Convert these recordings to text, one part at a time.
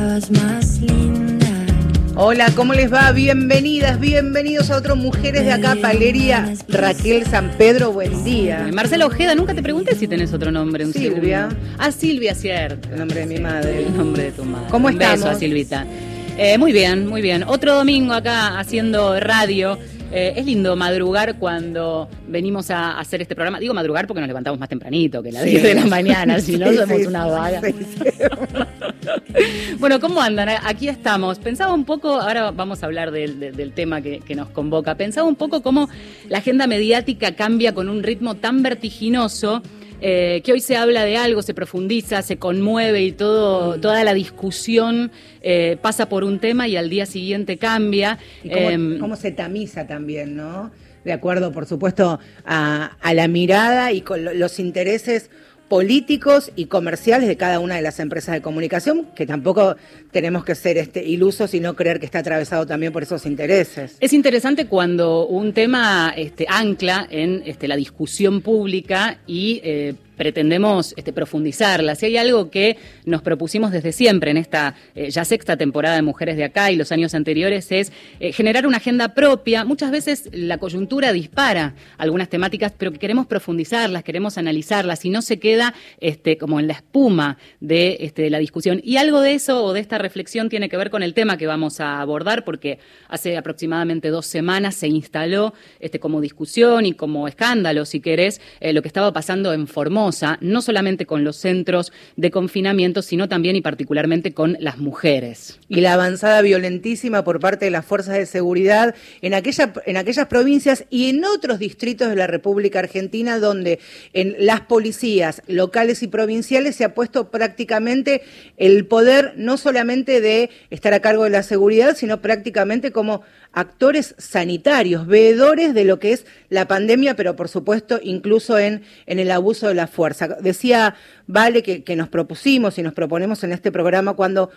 estabas más linda. Hola, ¿cómo les va? Bienvenidas, bienvenidos a otro Mujeres de Acá, Valeria Raquel San Pedro, buen día. Marcela Ojeda, nunca te pregunté si tenés otro nombre. Un Silvia. segundo. Ah, Silvia, cierto. El nombre de mi madre. El nombre de tu madre. ¿Cómo Un beso estamos? a Silvita. Eh, muy bien, muy bien. Otro domingo acá haciendo radio. Eh, es lindo madrugar cuando venimos a hacer este programa. Digo madrugar porque nos levantamos más tempranito que las Sí. 10 de la mañana, si no Sí, somos sí, una vaga. Bueno, ¿cómo andan? Aquí estamos. Pensaba un poco, ahora vamos a hablar del, tema que, que nos convoca, pensaba un poco cómo la agenda mediática cambia con un ritmo tan vertiginoso. eh, que hoy se habla de algo, se profundiza, se conmueve y todo, toda la discusión eh, pasa por un tema y al día siguiente cambia. Y cómo, Em, cómo se tamiza también, ¿no? De acuerdo, por supuesto, a, a la mirada y con lo- los intereses políticos y comerciales de cada una de las empresas de comunicación, que tampoco tenemos que ser este, ilusos y no creer que está atravesado también por esos intereses. Es interesante cuando un tema este, ancla en este, la discusión pública y eh, pretendemos este, profundizarla. Si hay algo que nos propusimos desde siempre en esta eh, ya sexta temporada de Mujeres de Acá y los años anteriores es eh, generar una agenda propia. Muchas veces la coyuntura dispara algunas temáticas, pero que queremos profundizarlas, queremos analizarlas y no se queda este, como en la espuma de, este, de la discusión. Y algo de eso o de esta reflexión tiene que ver con el tema que vamos a abordar, porque hace aproximadamente dos semanas se instaló este, como discusión y como escándalo, si querés, eh, lo que estaba pasando en Formosa, no solamente con los centros de confinamiento, sino también y particularmente con las mujeres. y la avanzada violentísima por parte de las fuerzas de seguridad en, aquella, en aquellas provincias y en otros distritos de la República Argentina donde en las policías locales y provinciales se ha puesto prácticamente el poder no solamente de estar a cargo de la seguridad, sino prácticamente como actores sanitarios, veedores de lo que es la pandemia, pero por supuesto incluso en, en el abuso de la fuerza. Decía Vale que, que nos propusimos y nos proponemos en este programa cuando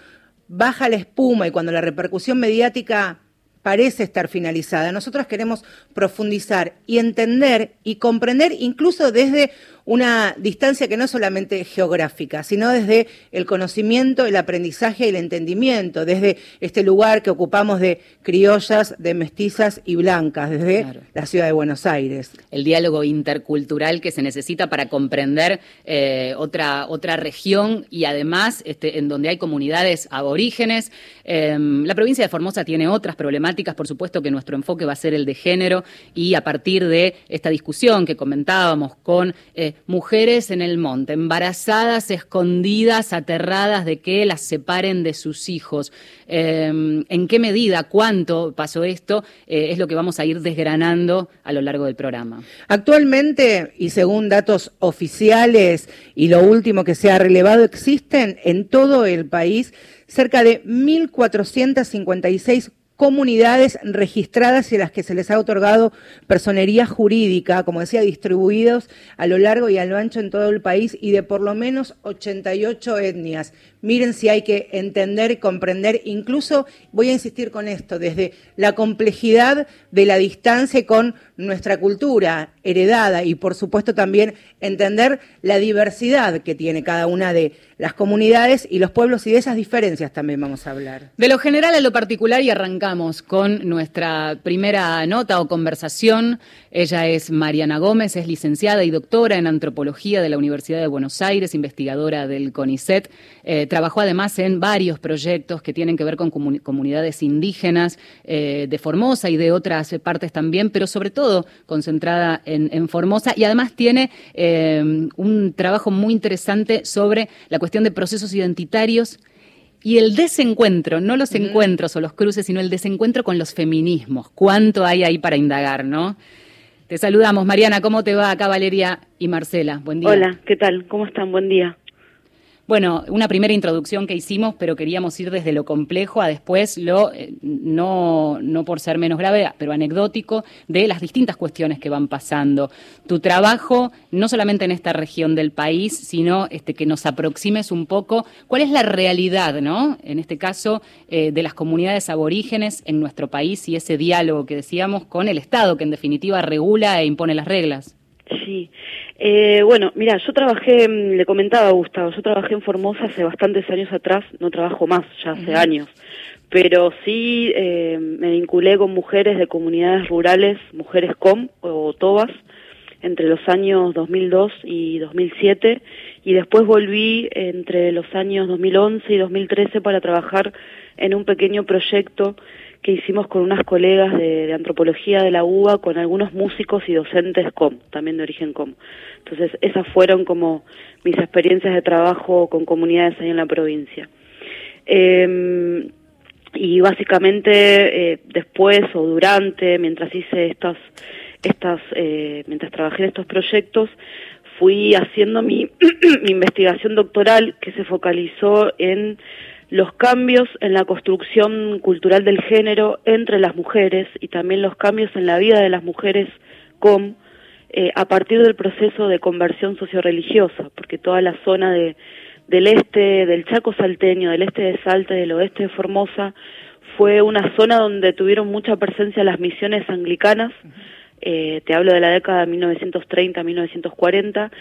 baja la espuma y cuando la repercusión mediática parece estar finalizada, nosotros queremos profundizar y entender y comprender incluso desde una distancia que no es solamente geográfica, sino desde el conocimiento, el aprendizaje y el entendimiento, desde este lugar que ocupamos de criollas, de mestizas y blancas, desde Claro. la ciudad de Buenos Aires. el diálogo intercultural que se necesita para comprender eh, otra, otra región y además este, en donde hay comunidades aborígenes. Eh, la provincia de Formosa tiene otras problemáticas, por supuesto que nuestro enfoque va a ser el de género y a partir de esta discusión que comentábamos con eh, mujeres en el monte, embarazadas, escondidas, aterradas de que las separen de sus hijos. Eh, ¿En qué medida, cuánto pasó esto? Eh, es lo que vamos a ir desgranando a lo largo del programa. Actualmente, y según datos oficiales y lo último que se ha relevado, existen en todo el país cerca de 1.456 comunidades registradas y a las que se les ha otorgado personería jurídica, como decía, distribuidos a lo largo y a lo ancho en todo el país y de por lo menos 88 etnias. Miren si hay que entender y comprender, incluso voy a insistir con esto, desde la complejidad de la distancia con nuestra cultura heredada y por supuesto también entender la diversidad que tiene cada una de las comunidades y los pueblos y de esas diferencias también vamos a hablar. De lo general a lo particular y arrancamos con nuestra primera nota o conversación. Ella es Mariana Gómez, es licenciada y doctora en antropología de la Universidad de Buenos Aires, investigadora del CONICET. Eh, trabajó además en varios proyectos que tienen que ver con comu- comunidades indígenas eh, de Formosa y de otras partes también, pero sobre todo concentrada en, en Formosa y además tiene eh, un trabajo muy interesante sobre la cuestión de procesos identitarios y el desencuentro, no los encuentros o los cruces, sino el desencuentro con los feminismos. ¿Cuánto hay ahí para indagar, no? Te saludamos, Mariana. ¿Cómo te va acá, Valeria y Marcela? Buen día. Hola, ¿qué tal? ¿Cómo están? Buen día. Bueno, una primera introducción que hicimos, pero queríamos ir desde lo complejo a después lo, eh, no, no por ser menos grave, pero anecdótico, de las distintas cuestiones que van pasando. Tu trabajo, no solamente en esta región del país, sino este, que nos aproximes un poco cuál es la realidad, ¿no? En este caso, eh, de las comunidades aborígenes en nuestro país y ese diálogo que decíamos con el Estado, que en definitiva regula e impone las reglas. Sí, eh, bueno, mira, yo trabajé, mm, le comentaba a Gustavo, yo trabajé en Formosa hace bastantes años atrás, no trabajo más, ya hace años, pero sí eh, me vinculé con mujeres de comunidades rurales, mujeres com o tobas, entre los años 2002 y 2007, y después volví entre los años 2011 y 2013 para trabajar en un pequeño proyecto que hicimos con unas colegas de, antropología de la UBA, con algunos músicos y docentes com, también de origen com. Entonces, esas fueron como mis experiencias de trabajo con comunidades ahí en la provincia. Em, y básicamente eh, después o durante, mientras hice estas, estas, eh, mientras trabajé en estos proyectos, fui haciendo mi, investigación doctoral que se focalizó en los cambios en la construcción cultural del género entre las mujeres y también los cambios en la vida de las mujeres con eh, a partir del proceso de conversión socioreligiosa, porque toda la zona de, del este, del Chaco salteño, del este de Salta, del oeste de Formosa, fue una zona donde tuvieron mucha presencia las misiones anglicanas, eh, te hablo de la década de 1930-1940,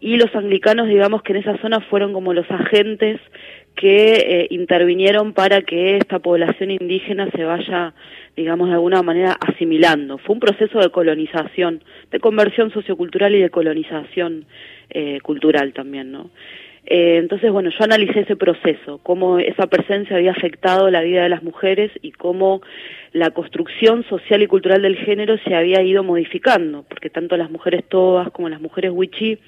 y los anglicanos, digamos que en esa zona fueron como los agentes que eh, intervinieron para que esta población indígena se vaya, digamos, de alguna manera asimilando. Fue un proceso de colonización, de conversión sociocultural y de colonización eh, cultural también, ¿no? Eh, entonces, bueno, yo analicé ese proceso, cómo esa presencia había afectado la vida de las mujeres y cómo la construcción social y cultural del género se había ido modificando, porque tanto las mujeres todas como las mujeres wichí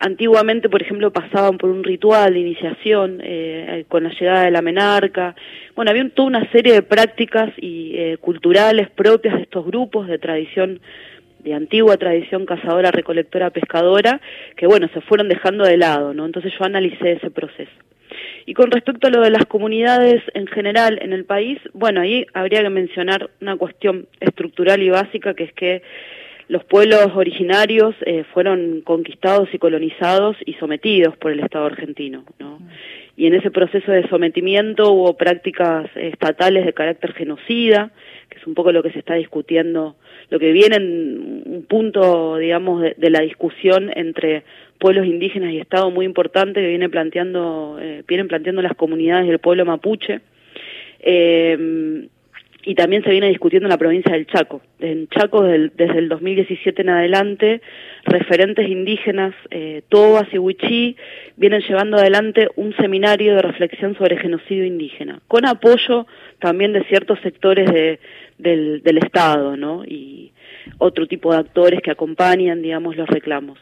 Antiguamente, por ejemplo, pasaban por un ritual de iniciación eh, con la llegada de la menarca. Bueno, había toda una serie de prácticas y eh, culturales propias de estos grupos de tradición de antigua tradición cazadora, recolectora, pescadora, que bueno, se fueron dejando de lado, ¿no? Entonces yo analicé ese proceso. Y con respecto a lo de las comunidades en general en el país, bueno, ahí habría que mencionar una cuestión estructural y básica, que es que los pueblos originarios eh, fueron conquistados y colonizados y sometidos por el Estado argentino, ¿no? Y en ese proceso de sometimiento hubo prácticas estatales de carácter genocida, que es un poco lo que se está discutiendo, lo que viene en un punto, digamos, de, la discusión entre pueblos indígenas y Estado muy importante que viene planteando, eh, vienen planteando las comunidades del pueblo mapuche. Eh, y también se viene discutiendo en la provincia del Chaco. En Chaco, desde el, 2017 en adelante, referentes indígenas, eh, Tobas y Huichí, vienen llevando adelante un seminario de reflexión sobre genocidio indígena, con apoyo también de ciertos sectores de, del Estado, ¿no? Y otro tipo de actores que acompañan, digamos, los reclamos.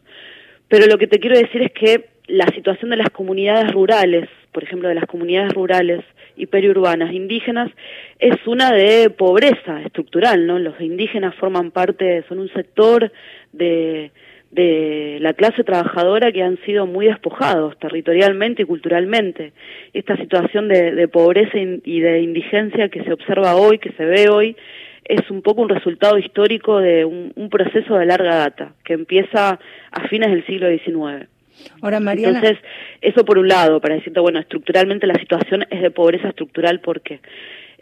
Pero lo que te quiero decir es que la situación de las comunidades rurales, por ejemplo, de las comunidades rurales y periurbanas indígenas, es una de pobreza estructural, ¿no? Los indígenas forman parte, son un sector de, de la clase trabajadora que han sido muy despojados territorialmente y culturalmente. Esta situación de, pobreza y de indigencia que se observa hoy, que se ve hoy, es un poco un resultado histórico de un, un proceso de larga data, que empieza a fines del siglo XIX. Entonces, eso por un lado, para decirte, bueno, estructuralmente la situación es de pobreza estructural, ¿por qué?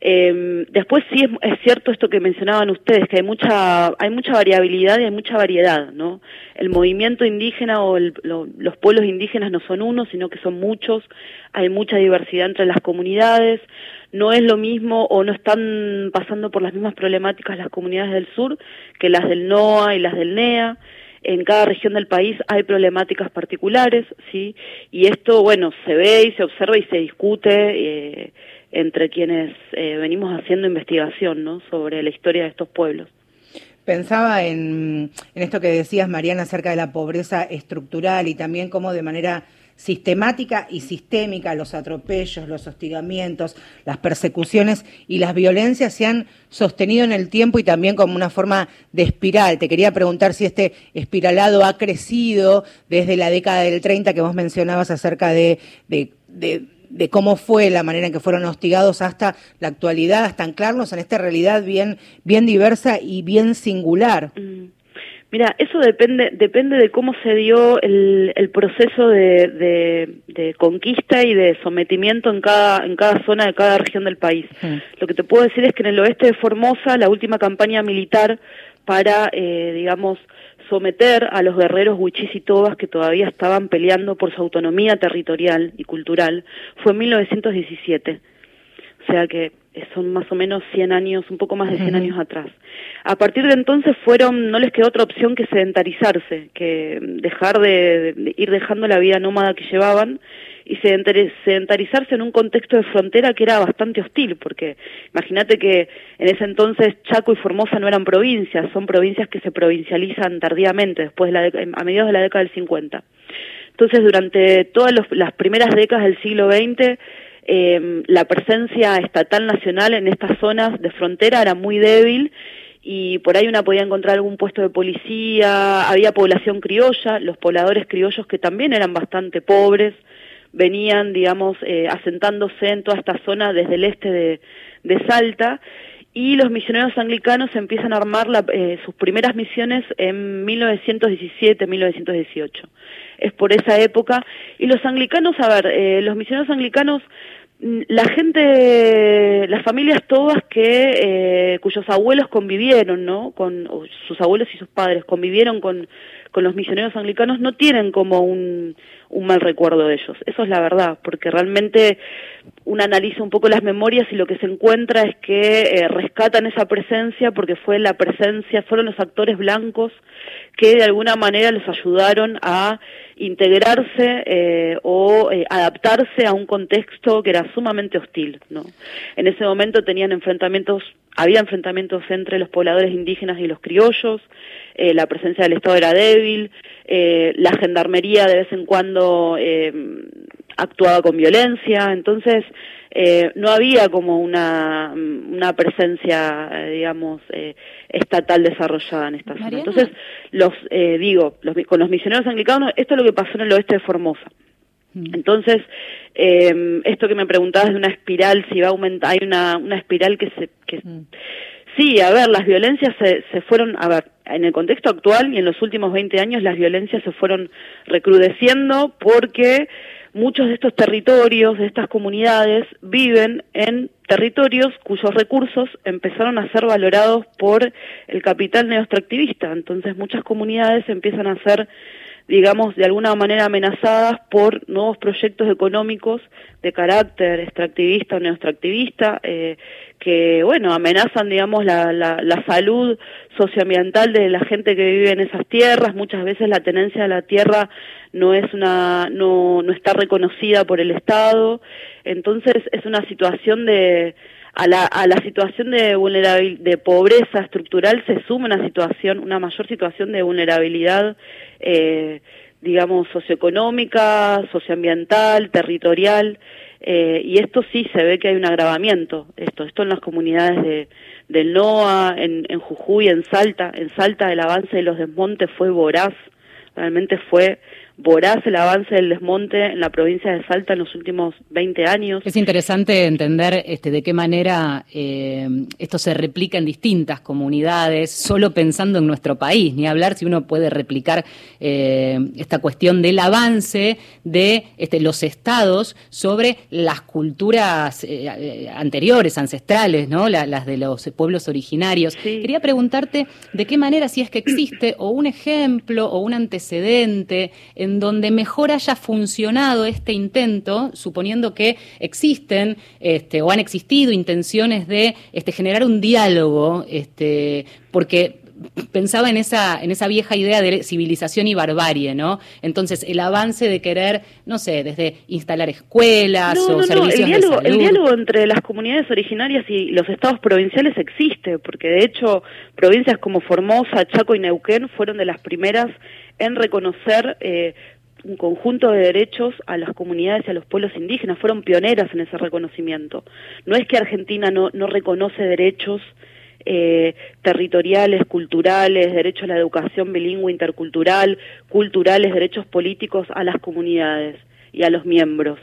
Eh, después sí es, cierto esto que mencionaban ustedes, que hay mucha, hay mucha variabilidad y hay mucha variedad, ¿no? El movimiento indígena o los pueblos indígenas no son uno, sino que son muchos, hay mucha diversidad entre las comunidades, no es lo mismo o no están pasando por las mismas problemáticas las comunidades del sur que las del NOA y las del NEA en cada región del país hay problemáticas particulares, ¿sí? Y esto, bueno, se ve y se observa y se discute eh, entre quienes eh, venimos haciendo investigación, ¿no? Sobre la historia de estos pueblos. Pensaba en, en esto que decías, Mariana, acerca de la pobreza estructural y también cómo de manera sistemática y sistémica los atropellos, los hostigamientos, las persecuciones y las violencias se han sostenido en el tiempo y también como una forma de espiral. Te quería preguntar si este espiralado ha crecido desde la década del 30 que vos mencionabas acerca de, de, cómo fue la manera en que fueron hostigados hasta la actualidad, hasta anclarnos en esta realidad bien, bien diversa y bien singular. Mm. Mira, eso depende, depende de cómo se dio el, el proceso de, de, conquista y de sometimiento en cada, en cada zona de cada región del país. Lo que te puedo decir es que en el oeste de Formosa, la última campaña militar para, eh, digamos, someter a los guerreros huichis y tobas que todavía estaban peleando por su autonomía territorial y cultural fue en 1917. O sea que son más o menos 100 años, un poco más de 100 años atrás. A partir de entonces fueron, no les quedó otra opción que sedentarizarse, que dejar de, ir dejando la vida nómada que llevaban y sedentarizarse en un contexto de frontera que era bastante hostil, porque imagínate que en ese entonces Chaco y Formosa no eran provincias, son provincias que se provincializan tardíamente, después de la a mediados de la década del 50. Entonces, durante todas las primeras décadas del siglo XX, eh, la presencia estatal nacional en estas zonas de frontera era muy débil y por ahí una podía encontrar algún puesto de policía, había población criolla, los pobladores criollos que también eran bastante pobres, venían, digamos, eh, asentándose en toda esta zona desde el este de, Salta y los misioneros anglicanos empiezan a armar la, eh, sus primeras misiones en 1917-1918. Es por esa época. Y los anglicanos, a ver, eh, los misioneros anglicanos, mm, la gente, las familias todas que, eh, cuyos abuelos convivieron, ¿no? Con sus abuelos y sus padres convivieron con, con los misioneros anglicanos, no tienen como un, mal recuerdo de ellos. Eso es la verdad, porque realmente uno analiza un poco las memorias y lo que se encuentra es que eh, rescatan esa presencia porque fue la presencia, fueron los actores blancos que de alguna manera les ayudaron a integrarse eh, o eh, adaptarse a un contexto que era sumamente hostil. ¿no? En ese momento tenían enfrentamientos, había enfrentamientos entre los pobladores indígenas y los criollos, la presencia del Estado era débil, la gendarmería de vez en cuando actuaba con violencia, entonces eh, no había como una, una presencia, eh, digamos, eh, estatal desarrollada en esta zona. Entonces, los digo, los, con los misioneros anglicanos, esto es lo que pasó en el oeste de Formosa. Mm. Entonces, esto que me preguntabas de una espiral, si va a aumentar, hay una, una espiral que se... Que, mm. Sí, a ver, las violencias se, se fueron, a ver, en el contexto actual y en los últimos 20 años las violencias se fueron recrudeciendo porque muchos de estos territorios, de estas comunidades, viven en territorios cuyos recursos empezaron a ser valorados por el capital neoextractivista. Entonces muchas comunidades empiezan a ser digamos, de alguna manera amenazadas por nuevos proyectos económicos de carácter extractivista o neoextractivista, eh, que, bueno, amenazan, digamos, la, la, la, salud socioambiental de la gente que vive en esas tierras. Muchas veces la tenencia de la tierra no es una, no, no está reconocida por el Estado. Entonces es una situación de, a la, a la situación de vulnerabilidad, de pobreza estructural se suma una situación, una mayor situación de vulnerabilidad, eh, digamos, socioeconómica, socioambiental, territorial, eh, y esto sí se ve que hay un agravamiento, esto, esto en las comunidades de, del NOA, en, en Jujuy, en Salta, en Salta el avance de los desmontes fue voraz, realmente fue voraz el avance del desmonte en la provincia de Salta en los últimos 20 años. Es interesante entender este, de qué manera eh, esto se replica en distintas comunidades, solo pensando en nuestro país, ni hablar si uno puede replicar eh, esta cuestión del avance de este, los estados sobre las culturas eh, anteriores, ancestrales, ¿no? las de los pueblos originarios. Quería preguntarte de qué manera, si es que existe o un ejemplo o un antecedente, en donde mejor haya funcionado este intento, suponiendo que existen este, o han existido intenciones de este, generar un diálogo, este, porque pensaba en esa, en esa vieja idea de civilización y barbarie, ¿no? Entonces, el avance de querer, no sé, desde instalar escuelas o servicios el diálogo, de salud. El diálogo entre las comunidades originarias y los estados provinciales existe, porque de hecho, provincias como Formosa, Chaco y Neuquén fueron de las primeras en reconocer eh, un conjunto de derechos a las comunidades y a los pueblos indígenas, fueron pioneras en ese reconocimiento. No es que Argentina no, no reconoce derechos eh, territoriales, culturales, derecho a la educación bilingüe intercultural, culturales, derechos políticos a las comunidades y a los miembros.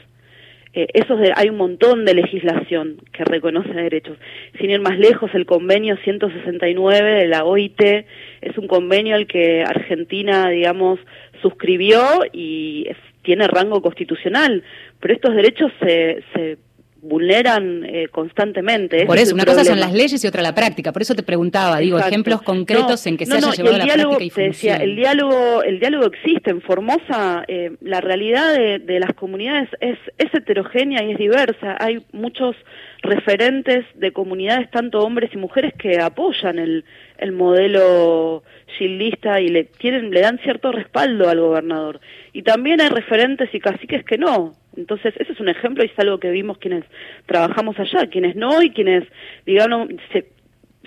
Eh, eso hay un montón de legislación que reconoce derechos. Sin ir más lejos, el convenio 169 de la OIT es un convenio al que Argentina, digamos, suscribió y tiene rango constitucional, pero estos derechos se, se vulneran eh, constantemente. por eso, una cosa son las leyes y otra la práctica. Por eso te preguntaba, digo, ejemplos concretos en que se haya llevado a la práctica y te decía, el diálogo, el diálogo existe en Formosa. Eh, la realidad de, las comunidades es, es heterogénea y es diversa. Hay muchos referentes de comunidades, tanto hombres y mujeres, que apoyan el, el modelo gildista y le, tienen, le dan cierto respaldo al gobernador. Y también hay referentes y caciques que no. Entonces, ese es un ejemplo y es algo que vimos quienes trabajamos allá, quienes no y quienes, digamos,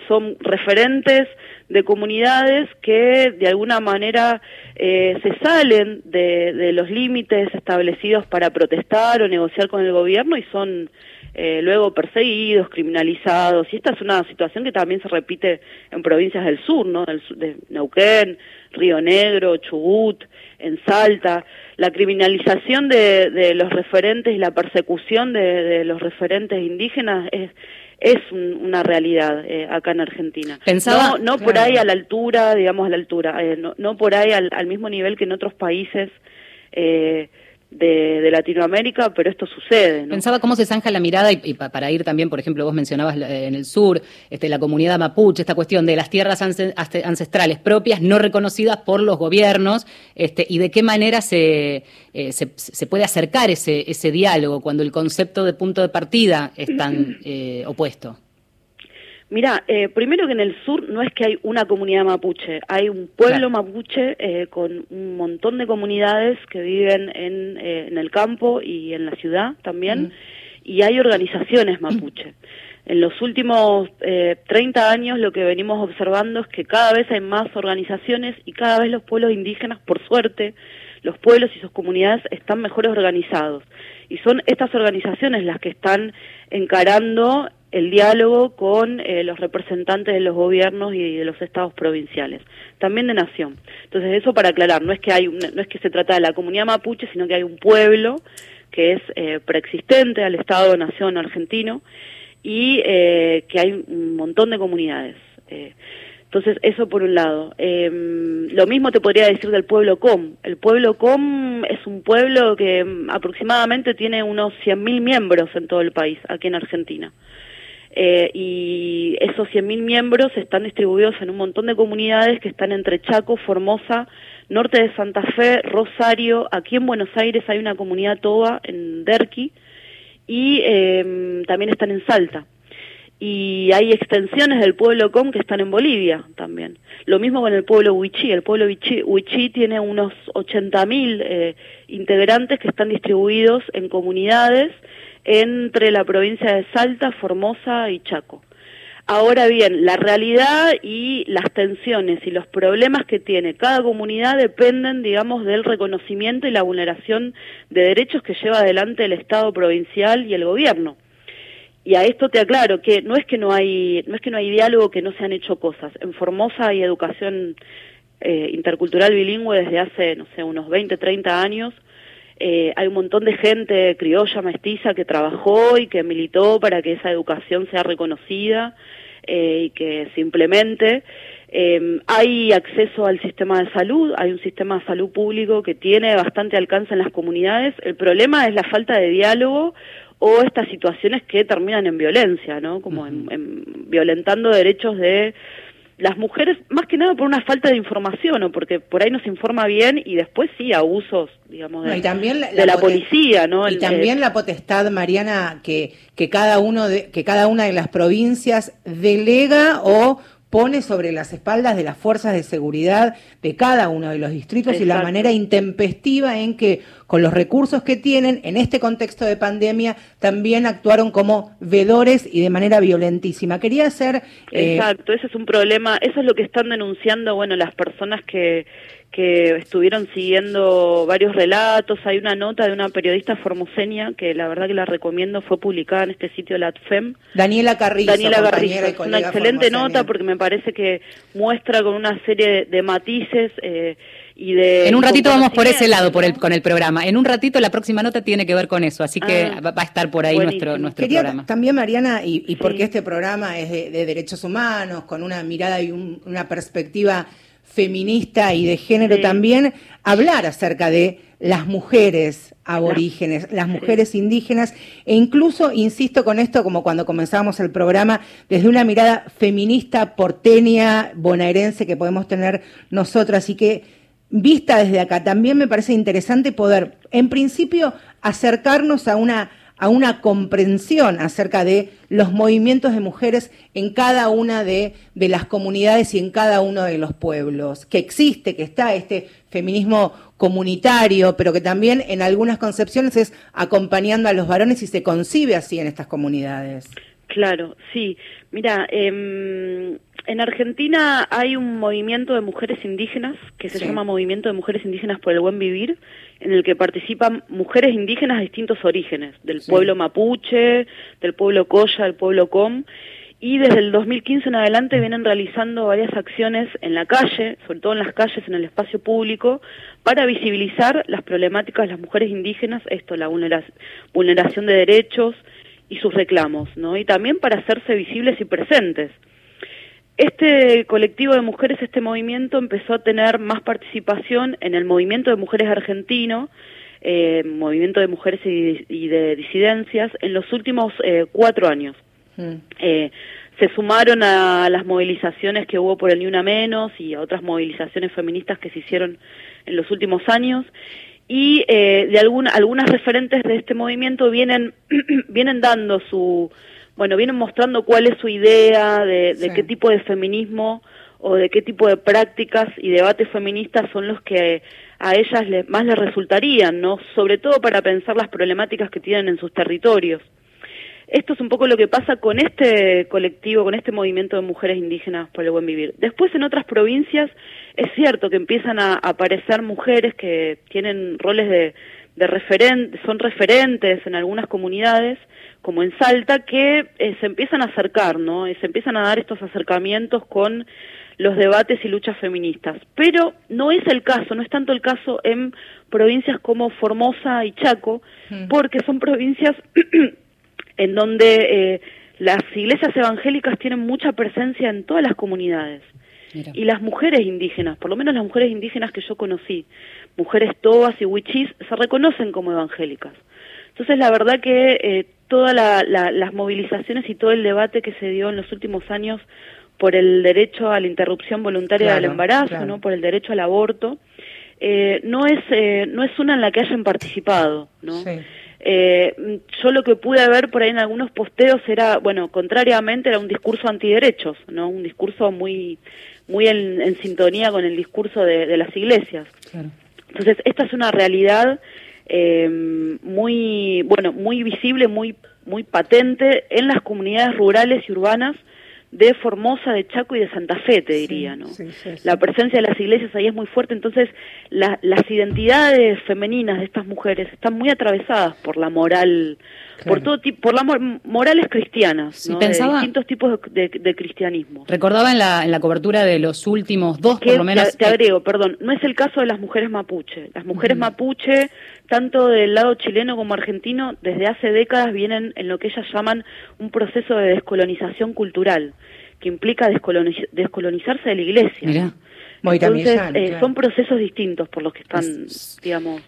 son referentes de comunidades que de alguna manera eh, se salen de, de los límites establecidos para protestar o negociar con el gobierno y son eh, luego perseguidos, criminalizados, y esta es una situación que también se repite en provincias del sur, ¿no? Del, de Neuquén, Río Negro, Chubut, en Salta, la criminalización de, de los referentes y la persecución de, de los referentes indígenas es es una realidad eh, acá en Argentina. Pensaba, no, no por ahí a la altura, digamos a la altura, eh, no, no por ahí al, al mismo nivel que en otros países eh, de, Latinoamérica, pero esto sucede. Pensaba cómo se zanja la mirada y, para ir también, por ejemplo, vos mencionabas en el sur, este, la comunidad mapuche, esta cuestión de las tierras ancestrales propias no reconocidas por los gobiernos este, y de qué manera se, eh, se, puede acercar ese, ese diálogo cuando el concepto de punto de partida es tan eh, opuesto. Mira, eh, primero que en el sur no es que hay una comunidad mapuche, hay un pueblo mapuche eh, con un montón de comunidades que viven en, eh, en el campo y en la ciudad también, y hay organizaciones mapuche. En los últimos eh, 30 años lo que venimos observando es que cada vez hay más organizaciones y cada vez los pueblos indígenas, por suerte, los pueblos y sus comunidades están mejor organizados. Y son estas organizaciones las que están encarando el diálogo con eh, los representantes de los gobiernos y de los estados provinciales, también de nación. Entonces eso para aclarar, no es que hay no es que se trata de la comunidad mapuche, sino que hay un pueblo que es eh, preexistente al Estado Nación argentino y eh, que hay un montón de comunidades. entonces eso por un lado. Em, lo mismo te podría decir del pueblo Com. El pueblo Com es un pueblo que mm, aproximadamente tiene unos 100.000 miembros en todo el país, aquí en Argentina. Eh, y esos 100.000 miembros están distribuidos en un montón de comunidades que están entre Chaco, Formosa, norte de Santa Fe, Rosario, aquí en Buenos Aires hay una comunidad toda en Derqui y eh, también están en Salta. Y hay extensiones del pueblo Com que están en Bolivia también. Lo mismo con el pueblo Huichí. El pueblo Huichí, tiene unos 80.000 eh, integrantes que están distribuidos en comunidades entre la provincia de Salta, Formosa y Chaco. Ahora bien, la realidad y las tensiones y los problemas que tiene cada comunidad dependen, digamos, del reconocimiento y la vulneración de derechos que lleva adelante el Estado provincial y el gobierno. Y a esto te aclaro que no es que no hay no es que no hay diálogo, que no se han hecho cosas. En Formosa hay educación eh, intercultural bilingüe desde hace, no sé, unos 20, 30 años eh, hay un montón de gente criolla, mestiza, que trabajó y que militó para que esa educación sea reconocida eh, y que se implemente. Eh, hay acceso al sistema de salud, hay un sistema de salud público que tiene bastante alcance en las comunidades. El problema es la falta de diálogo o estas situaciones que terminan en violencia, ¿no? Como en violentando derechos de las mujeres, más que nada por una falta de información o porque por ahí no se informa bien y después sí abusos, digamos, de, también la, de la, policía, ¿no? Y también la potestad, Mariana, que, que, cada uno de, que cada una de las provincias delega o pone sobre las espaldas de las fuerzas de seguridad de cada uno de los distritos y la manera intempestiva en que con los recursos que tienen en este contexto de pandemia también actuaron como vedores y de manera violentísima. Quería hacer... Eh, Exacto, ese es un problema, eso es lo que están denunciando, bueno, las personas que que estuvieron siguiendo varios relatos. Hay una nota de una periodista formoseña que la verdad que la recomiendo, fue publicada en este sitio, la ATFEM. Daniela Carrizo. Daniela Carrizo, una excelente nota porque me parece que muestra con una serie de matices. Eh, y de en un ratito vamos por ese lado por el, con el programa. En un ratito la próxima nota tiene que ver con eso, así que ah, va a estar por ahí nuestro, nuestro programa. También, Mariana, y, y porque este programa es de, derechos humanos, con una mirada y una perspectiva feminista y de género también, hablar acerca de las mujeres aborígenes, las mujeres indígenas, e incluso, insisto con esto, como cuando comenzamos el programa, desde una mirada feminista, porteña, bonaerense que podemos tener nosotras. Y que vista desde acá también me parece interesante poder, en principio, acercarnos a una a una comprensión acerca de los movimientos de mujeres en cada una de, de, las comunidades y en cada uno de los pueblos, que existe, que está este feminismo comunitario, pero que también en algunas concepciones es acompañando a los varones y se concibe así en estas comunidades. Claro, sí. Mira, eh, en Argentina hay un movimiento de mujeres indígenas que se sí. llama Movimiento de Mujeres Indígenas por el Buen Vivir, en el que participan mujeres indígenas de distintos orígenes, del sí. pueblo mapuche, del pueblo coya, del pueblo com, y desde el 2015 en adelante vienen realizando varias acciones en la calle, sobre todo en las calles, en el espacio público, para visibilizar las problemáticas de las mujeres indígenas, esto, la vulneración de derechos y sus reclamos, ¿no? Y también para hacerse visibles y presentes. Este colectivo de mujeres, este movimiento empezó a tener más participación en el movimiento de mujeres argentino, eh, movimiento de mujeres y, y, de disidencias, en los últimos eh, cuatro años. Mm. Eh, se sumaron a las movilizaciones que hubo por el Ni Una Menos y a otras movilizaciones feministas que se hicieron en los últimos años y eh, de alguna, algunas referentes de este movimiento vienen, vienen dando su, bueno, vienen mostrando cuál es su idea de, de sí. qué tipo de feminismo o de qué tipo de prácticas y debates feministas son los que a ellas le, más les resultarían, ¿no? Sobre todo para pensar las problemáticas que tienen en sus territorios. Esto es un poco lo que pasa con este colectivo, con este movimiento de mujeres indígenas por el buen vivir. Después en otras provincias es cierto que empiezan a aparecer mujeres que tienen roles de, de referentes, son referentes en algunas comunidades, como en Salta, que eh, se empiezan a acercar, ¿no? Y se empiezan a dar estos acercamientos con los debates y luchas feministas. Pero no es el caso, no es tanto el caso en provincias como Formosa y Chaco, mm. porque son provincias en donde eh, las iglesias evangélicas tienen mucha presencia en todas las comunidades. Mira. Y las mujeres indígenas, por lo menos las mujeres indígenas que yo conocí, mujeres tobas y huichís, se reconocen como evangélicas. Entonces, la verdad que eh, todas la, la, las movilizaciones y todo el debate que se dio en los últimos años por el derecho a la interrupción voluntaria claro, del embarazo, claro. ¿no? por el derecho al aborto, eh, no es eh, no es una en la que hayan participado, ¿no? Sí. Eh, yo lo que pude ver por ahí en algunos posteos era, bueno, contrariamente era un discurso antiderechos, ¿no? Un discurso muy, muy en, en sintonía con el discurso de, de las iglesias. Claro. Entonces, esta es una realidad eh, muy, bueno, muy visible, muy, muy patente en las comunidades rurales y urbanas de Formosa, de Chaco y de Santa Fe, te diría, sí, ¿no? Sí, sí, la presencia de las iglesias ahí es muy fuerte, entonces la, las identidades femeninas de estas mujeres están muy atravesadas por la moral, claro. por todo tipo, por las morales cristianas, ¿no? Pensaba, de distintos tipos de, de, de, cristianismo. Recordaba en la, en la cobertura de los últimos dos, que, por lo menos. Te, te, agrego, perdón, no es el caso de las mujeres mapuche. Las mujeres uh -huh. mapuche tanto del lado chileno como argentino, desde hace décadas vienen en lo que ellas llaman un proceso de descolonización cultural, que implica descoloniz descolonizarse de la iglesia. Mirá. Entonces, eh, claro. son procesos distintos por los que están, es... digamos,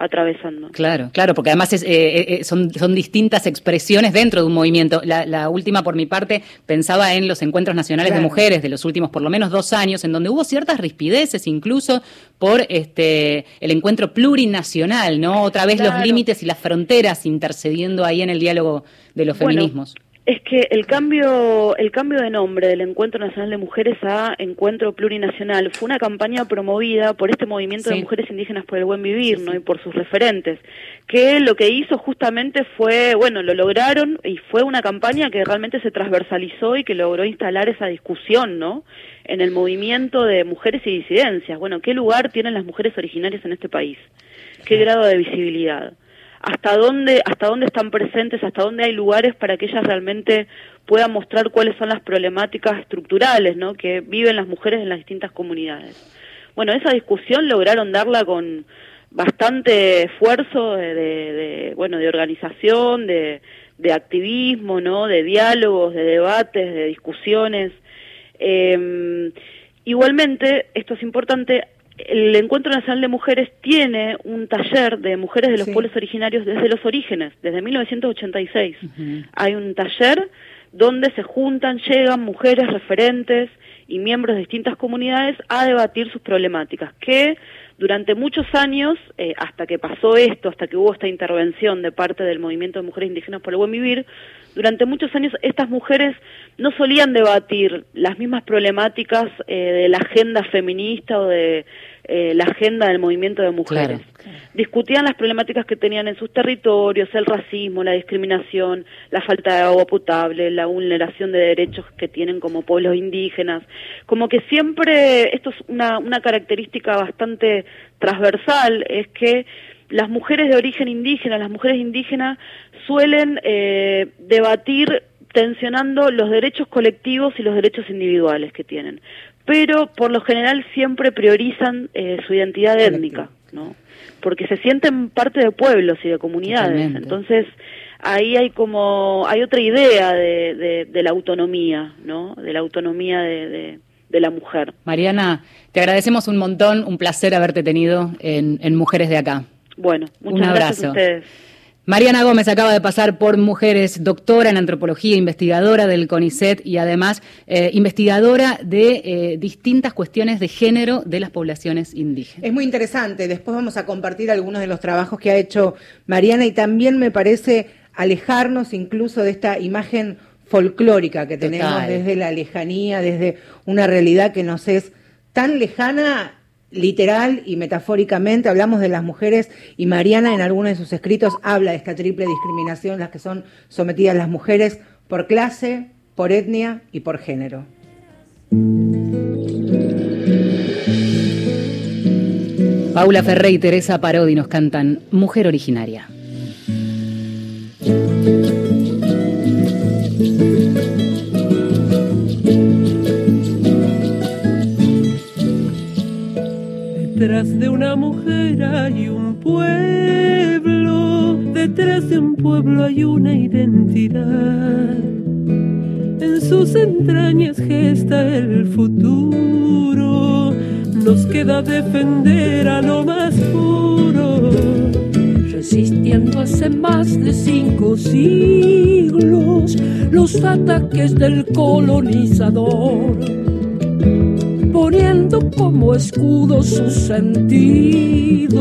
atravesando. Claro, claro, porque además es, eh, eh, son, son distintas expresiones dentro de un movimiento. La, la, última, por mi parte, pensaba en los encuentros nacionales claro. de mujeres de los últimos por lo menos dos años, en donde hubo ciertas rispideces, incluso por este el encuentro plurinacional, ¿no? Otra vez claro. los límites y las fronteras intercediendo ahí en el diálogo de los bueno, feminismos. Es que el cambio, el cambio de nombre del Encuentro Nacional de Mujeres a Encuentro Plurinacional fue una campaña promovida por este movimiento sí. de mujeres indígenas por el buen vivir, ¿no? Y por sus referentes, que lo que hizo justamente fue, bueno, lo lograron y fue una campaña que realmente se transversalizó y que logró instalar esa discusión, ¿no? En el movimiento de mujeres y disidencias. Bueno, ¿qué lugar tienen las mujeres originarias en este país? ¿Qué grado de visibilidad? Hasta dónde hasta dónde están presentes, hasta dónde hay lugares para que ellas realmente puedan mostrar cuáles son las problemáticas estructurales, ¿no? que viven las mujeres en las distintas comunidades. Bueno, esa discusión lograron darla con bastante esfuerzo de, bueno, de organización, de, de activismo, ¿no? de diálogos, de debates, de discusiones. Eh, igualmente, esto es importante, el Encuentro Nacional de Mujeres tiene un taller de mujeres de los Sí. pueblos originarios desde los orígenes, desde 1986. Hay un taller donde se juntan, llegan mujeres referentes y miembros de distintas comunidades a debatir sus problemáticas, que durante muchos años, eh, hasta que pasó esto, hasta que hubo esta intervención de parte del movimiento de mujeres indígenas por el buen vivir, durante muchos años estas mujeres no solían debatir las mismas problemáticas eh, de la agenda feminista o de eh, la agenda del movimiento de mujeres. Discutían las problemáticas que tenían en sus territorios, el racismo, la discriminación, la falta de agua potable, la vulneración de derechos que tienen como pueblos indígenas. Como que siempre, esto es una, una característica bastante transversal, es que las mujeres de origen indígena, las mujeres indígenas suelen eh, debatir tensionando los derechos colectivos y los derechos individuales que tienen. Pero por lo general siempre priorizan eh, su identidad étnica, ¿no? Porque se sienten parte de pueblos y de comunidades. Totalmente. Entonces ahí hay como hay otra idea de, de- de la autonomía, ¿no? De la autonomía de, de- de la mujer. Mariana, te agradecemos un montón, un placer haberte tenido en, en Mujeres de Acá. Bueno, muchas Un gracias abrazo. a ustedes. Mariana Gómez acaba de pasar por Mujeres, doctora en antropología, investigadora del CONICET y además eh, investigadora de eh, distintas cuestiones de género de las poblaciones indígenas. Es muy interesante. Después vamos a compartir algunos de los trabajos que ha hecho Mariana y también me parece alejarnos incluso de esta imagen folclórica que tenemos Total. desde la lejanía, desde una realidad que nos es tan lejana literal y metafóricamente hablamos de las mujeres y Mariana en algunos de sus escritos habla de esta triple discriminación las que son sometidas las mujeres por clase, por etnia y por género. Paula Ferré y Teresa Parodi nos cantan Mujer Originaria. Detrás de una mujer hay un pueblo, detrás de un pueblo hay una identidad. En sus entrañas gesta el futuro, nos queda defender a lo más puro. Resistiendo hace más de cinco siglos los ataques del colonizador poniendo como escudo sus sentidos,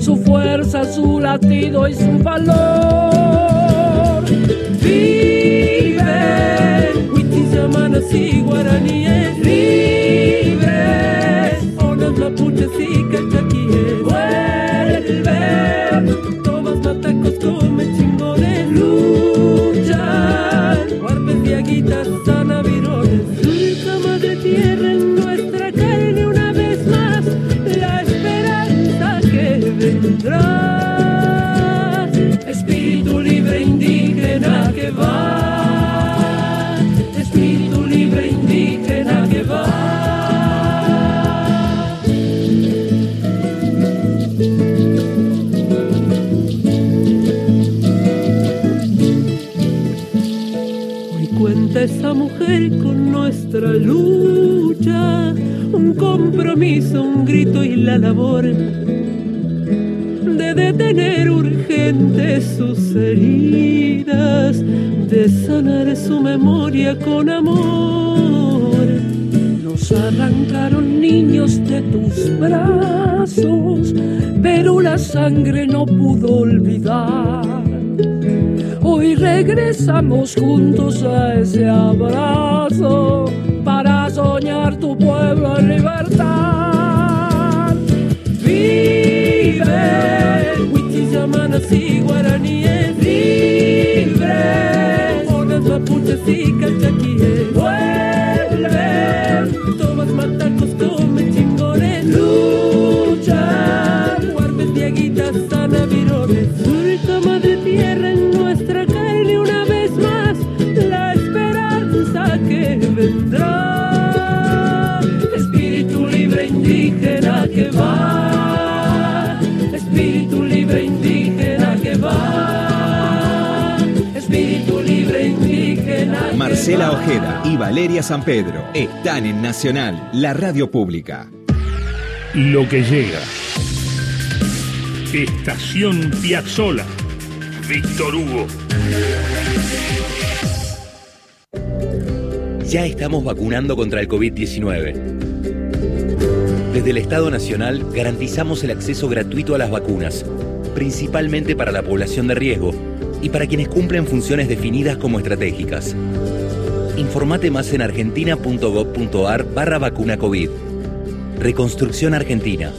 su fuerza, su latido y su valor. Vive, guaraníes, libres, mapuches y sangre no pudo olvidar. Hoy regresamos juntos a ese abrazo para soñar tu pueblo en libertad. Vive, huichis, llamanas y guaraníes libres, onas, mapuches y. Vuelven, tomas matacos, Marcela. Ojeda y Valeria San Pedro están en Nacional, la radio pública. lo que llega. Estación Piazzola. Víctor Hugo. Ya estamos vacunando contra el COVID-19. Desde el Estado Nacional garantizamos el acceso gratuito a las vacunas, principalmente para la población de riesgo y para quienes cumplen funciones definidas como estratégicas. Informate más en argentina.gov.ar barra vacuna COVID. Reconstrucción Argentina.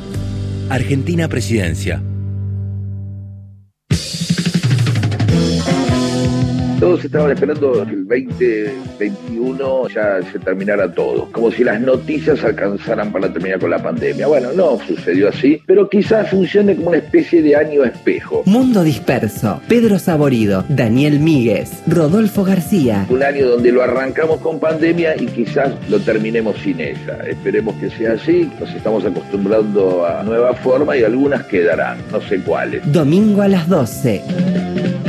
Argentina Presidencia. Todos estaban esperando que el 2021 ya se terminara todo, como si las noticias alcanzaran para terminar con la pandemia. Bueno, no sucedió así, pero quizás funcione como una especie de año espejo. Mundo Disperso, Pedro Saborido, Daniel Míguez, Rodolfo García. Un año donde lo arrancamos con pandemia y quizás lo terminemos sin ella. Esperemos que sea así, nos estamos acostumbrando a nuevas formas y algunas quedarán, no sé cuáles. Domingo a las 12.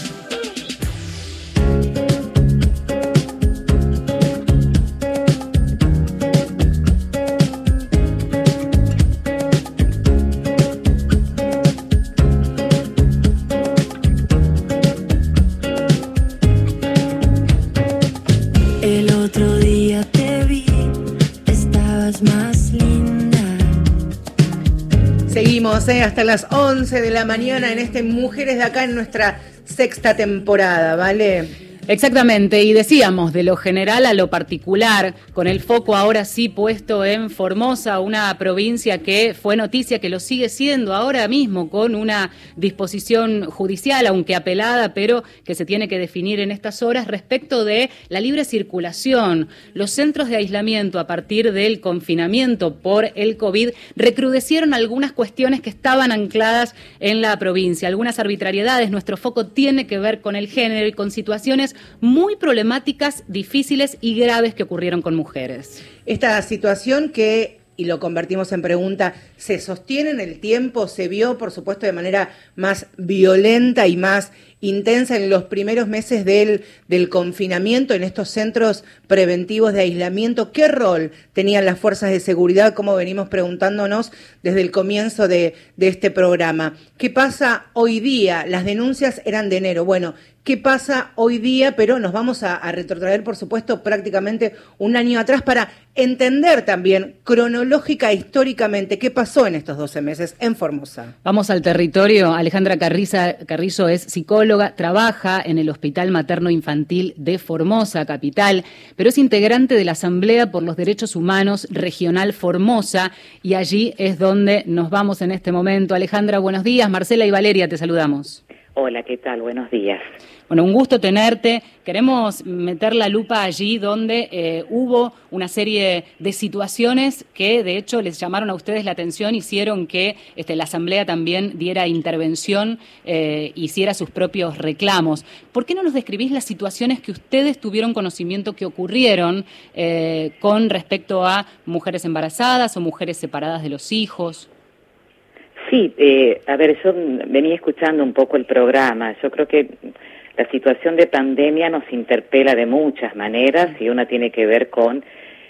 Hasta las 11 de la mañana en este Mujeres de acá en nuestra sexta temporada, ¿vale? Exactamente, y decíamos de lo general a lo particular, con el foco ahora sí puesto en Formosa, una provincia que fue noticia, que lo sigue siendo ahora mismo, con una disposición judicial, aunque apelada, pero que se tiene que definir en estas horas respecto de la libre circulación. Los centros de aislamiento a partir del confinamiento por el COVID recrudecieron algunas cuestiones que estaban ancladas en la provincia, algunas arbitrariedades. Nuestro foco tiene que ver con el género y con situaciones muy problemáticas, difíciles y graves que ocurrieron con mujeres. Esta situación que, y lo convertimos en pregunta, ¿se sostiene en el tiempo? ¿Se vio, por supuesto, de manera más violenta y más intensa en los primeros meses del, del confinamiento en estos centros preventivos de aislamiento? ¿Qué rol tenían las fuerzas de seguridad? Como venimos preguntándonos desde el comienzo de, de este programa. ¿Qué pasa hoy día? Las denuncias eran de enero. Bueno, qué pasa hoy día, pero nos vamos a, retrotraer, por supuesto, prácticamente un año atrás para entender también cronológica, históricamente, qué pasó en estos 12 meses en Formosa. Vamos al territorio. Alejandra Carriza, Carrizo es psicóloga, trabaja en el Hospital Materno Infantil de Formosa, capital, pero es integrante de la Asamblea por los Derechos Humanos Regional Formosa y allí es donde nos vamos en este momento. Alejandra, buenos días. Marcela y Valeria, te saludamos. Hola, ¿qué tal? Buenos días. Bueno, un gusto tenerte. Queremos meter la lupa allí donde eh, hubo una serie de situaciones que de hecho les llamaron a ustedes la atención, hicieron que este, la Asamblea también diera intervención, eh, hiciera sus propios reclamos. ¿Por qué no nos describís las situaciones que ustedes tuvieron conocimiento que ocurrieron eh, con respecto a mujeres embarazadas o mujeres separadas de los hijos? Sí, eh, a ver, yo venía escuchando un poco el programa. Yo creo que la situación de pandemia nos interpela de muchas maneras y una tiene que ver con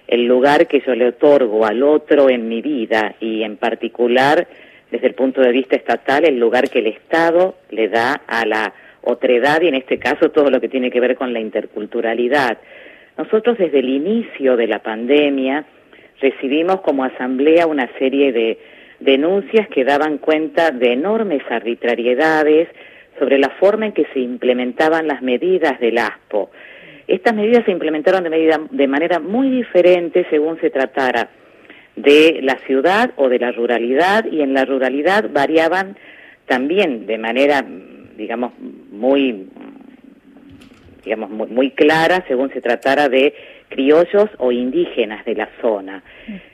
el lugar que yo le otorgo al otro en mi vida y en particular desde el punto de vista estatal el lugar que el Estado le da a la otredad y en este caso todo lo que tiene que ver con la interculturalidad. Nosotros desde el inicio de la pandemia recibimos como asamblea una serie de denuncias que daban cuenta de enormes arbitrariedades sobre la forma en que se implementaban las medidas del ASPO. Estas medidas se implementaron de, medida, de manera muy diferente según se tratara de la ciudad o de la ruralidad y en la ruralidad variaban también de manera, digamos, muy, digamos, muy, muy clara según se tratara de criollos o indígenas de la zona.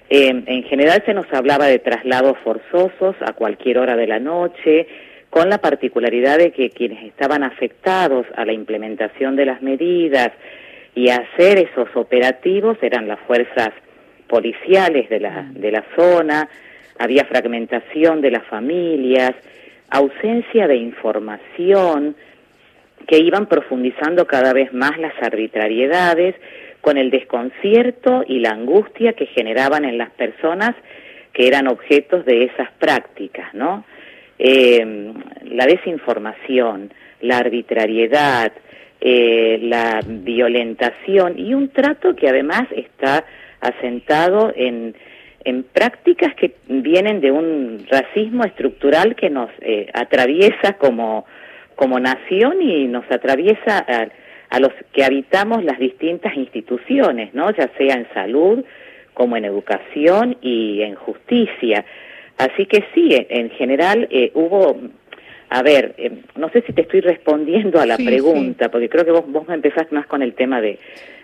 Eh, en general se nos hablaba de traslados forzosos a cualquier hora de la noche, con la particularidad de que quienes estaban afectados a la implementación de las medidas y a hacer esos operativos eran las fuerzas policiales de la, de la zona, había fragmentación de las familias, ausencia de información, que iban profundizando cada vez más las arbitrariedades, con el desconcierto y la angustia que generaban en las personas que eran objetos de esas prácticas, ¿no? Eh, la desinformación, la arbitrariedad, eh, la violentación y un trato que además está asentado en, en prácticas que vienen de un racismo estructural que nos eh, atraviesa como, como nación y nos atraviesa a, a los que habitamos las distintas instituciones, ¿no? ya sea en salud, como en educación y en justicia. Así que sí, en general eh, hubo, a ver, eh, no sé si te estoy respondiendo a la Sí, pregunta, porque creo que vos, vos me empezaste más con el tema de,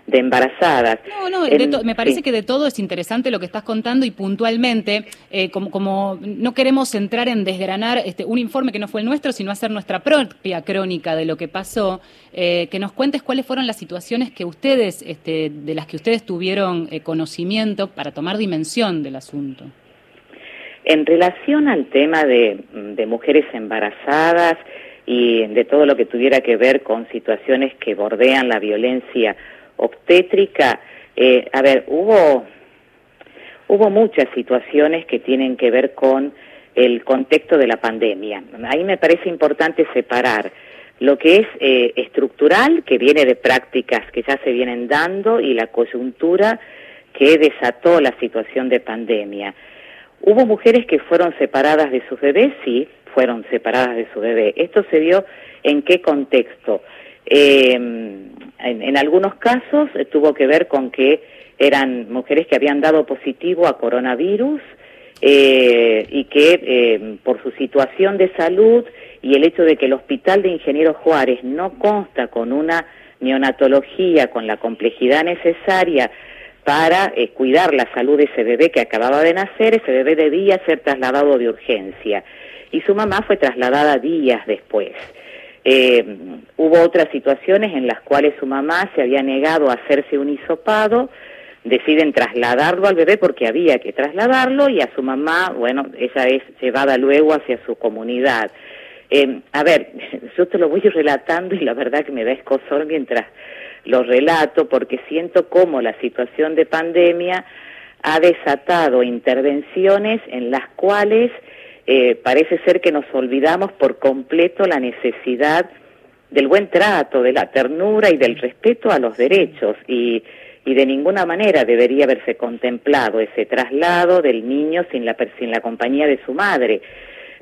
de embarazadas. No, no, En- de to- me parece sí. que de todo es interesante lo que estás contando y puntualmente, eh, como, como no queremos entrar en desgranar este, un informe que no fue el nuestro, sino hacer nuestra propia crónica de lo que pasó, eh, que nos cuentes cuáles fueron las situaciones que ustedes, este, de las que ustedes tuvieron eh, conocimiento para tomar dimensión del asunto. En relación al tema de, mujeres embarazadas y de todo lo que tuviera que ver con situaciones que bordean la violencia obstétrica, eh, a ver, hubo, hubo muchas situaciones que tienen que ver con el contexto de la pandemia. Ahí me parece importante separar lo que es eh, estructural, que viene de prácticas que ya se vienen dando, y la coyuntura que desató la situación de pandemia. Hubo mujeres que fueron separadas de sus bebés, sí, fueron separadas de su bebé. Esto se dio en qué contexto. Eh, en, algunos casos eh, tuvo que ver con que eran mujeres que habían dado positivo a coronavirus eh, y que eh, por su situación de salud y el hecho de que el Hospital de Ingeniero Juárez no consta con una neonatología con la complejidad necesaria para eh, cuidar la salud de ese bebé que acababa de nacer, ese bebé debía ser trasladado de urgencia y su mamá fue trasladada días después. Eh, hubo otras situaciones en las cuales su mamá se había negado a hacerse un hisopado, deciden trasladarlo al bebé porque había que trasladarlo y a su mamá, bueno, ella es llevada luego hacia su comunidad. Eh, a ver, yo te lo voy relatando y la verdad que me da escosor mientras lo relato porque siento cómo la situación de pandemia ha desatado intervenciones en las cuales eh, parece ser que nos olvidamos por completo la necesidad del buen trato, de la ternura y del respeto a los derechos y, y de ninguna manera debería haberse contemplado ese traslado del niño sin la, sin la compañía de su madre.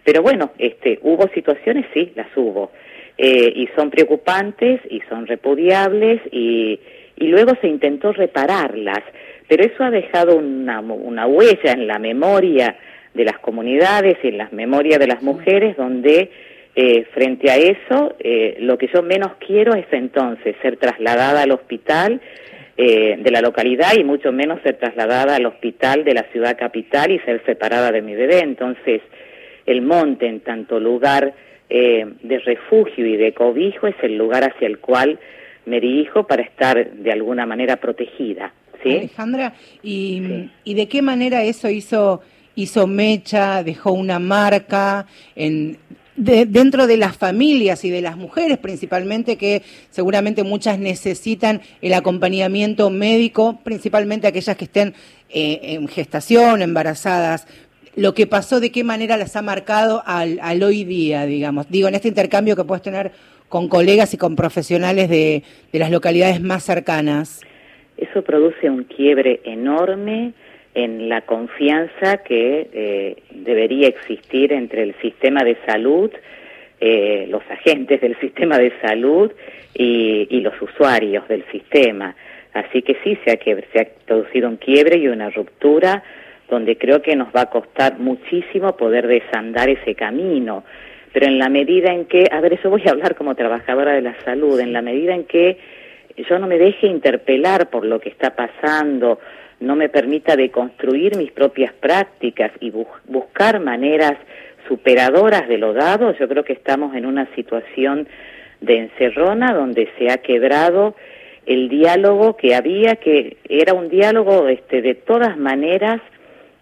Pero bueno, este, hubo situaciones, sí, las hubo, eh, y son preocupantes y son repudiables y, y luego se intentó repararlas, pero eso ha dejado una, una huella en la memoria de las comunidades y en las memorias de las mujeres donde eh, frente a eso eh, lo que yo menos quiero es entonces ser trasladada al hospital eh, de la localidad y mucho menos ser trasladada al hospital de la ciudad capital y ser separada de mi bebé. Entonces, el monte en tanto lugar eh, de refugio y de cobijo es el lugar hacia el cual me dirijo para estar de alguna manera protegida. ¿sí? Alejandra, y, ¿y de qué manera eso hizo, hizo mecha, dejó una marca en, de- dentro de las familias y de las mujeres principalmente, que seguramente muchas necesitan el acompañamiento médico, principalmente aquellas que estén eh, en gestación, embarazadas? Lo que pasó, de qué manera las ha marcado al, al hoy día, digamos. Digo, en este intercambio que puedes tener con colegas y con profesionales de, las localidades más cercanas. Eso produce un quiebre enorme en la confianza que eh, debería existir entre el sistema de salud, eh, los agentes del sistema de salud y, y los usuarios del sistema. Así que sí, se ha, se ha producido un quiebre y una ruptura donde creo que nos va a costar muchísimo poder desandar ese camino. Pero en la medida en que, a ver, eso voy a hablar como trabajadora de la salud, en la medida en que yo no me deje interpelar por lo que está pasando, no me permita deconstruir mis propias prácticas y bu- buscar maneras superadoras de lo dado, yo creo que estamos en una situación de encerrona donde se ha quebrado el diálogo que había, que era un diálogo este, de todas maneras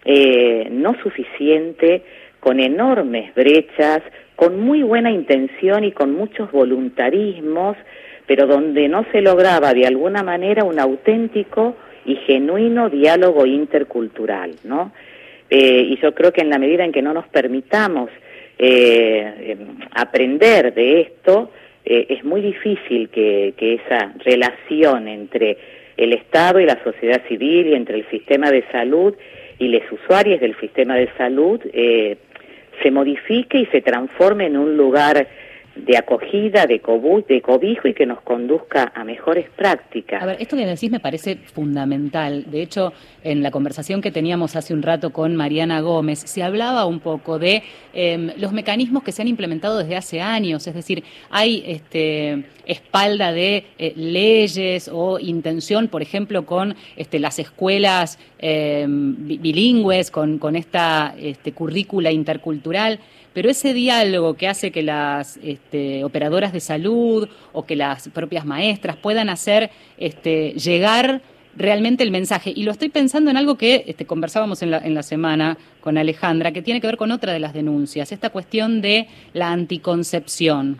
eh, no suficiente con enormes brechas, con muy buena intención y con muchos voluntarismos, pero donde no se lograba de alguna manera un auténtico y genuino diálogo intercultural, ¿no? Eh, y yo creo que en la medida en que no nos permitamos eh, em, aprender de esto, eh, es muy difícil que, que esa relación entre el Estado y la sociedad civil y entre el sistema de salud y los usuarios del sistema de salud eh, se modifique y se transforme en un lugar de acogida, de, cobu de cobijo y que nos conduzca a mejores prácticas. A ver, esto que decís me parece fundamental. De hecho, en la conversación que teníamos hace un rato con Mariana Gómez, se hablaba un poco de eh, los mecanismos que se han implementado desde hace años. Es decir, hay este, espalda de eh, leyes o intención, por ejemplo, con este, las escuelas eh, bilingües, con, con esta este, currícula intercultural pero ese diálogo que hace que las este, operadoras de salud o que las propias maestras puedan hacer este, llegar realmente el mensaje. Y lo estoy pensando en algo que este, conversábamos en la, en la semana con Alejandra, que tiene que ver con otra de las denuncias, esta cuestión de la anticoncepción.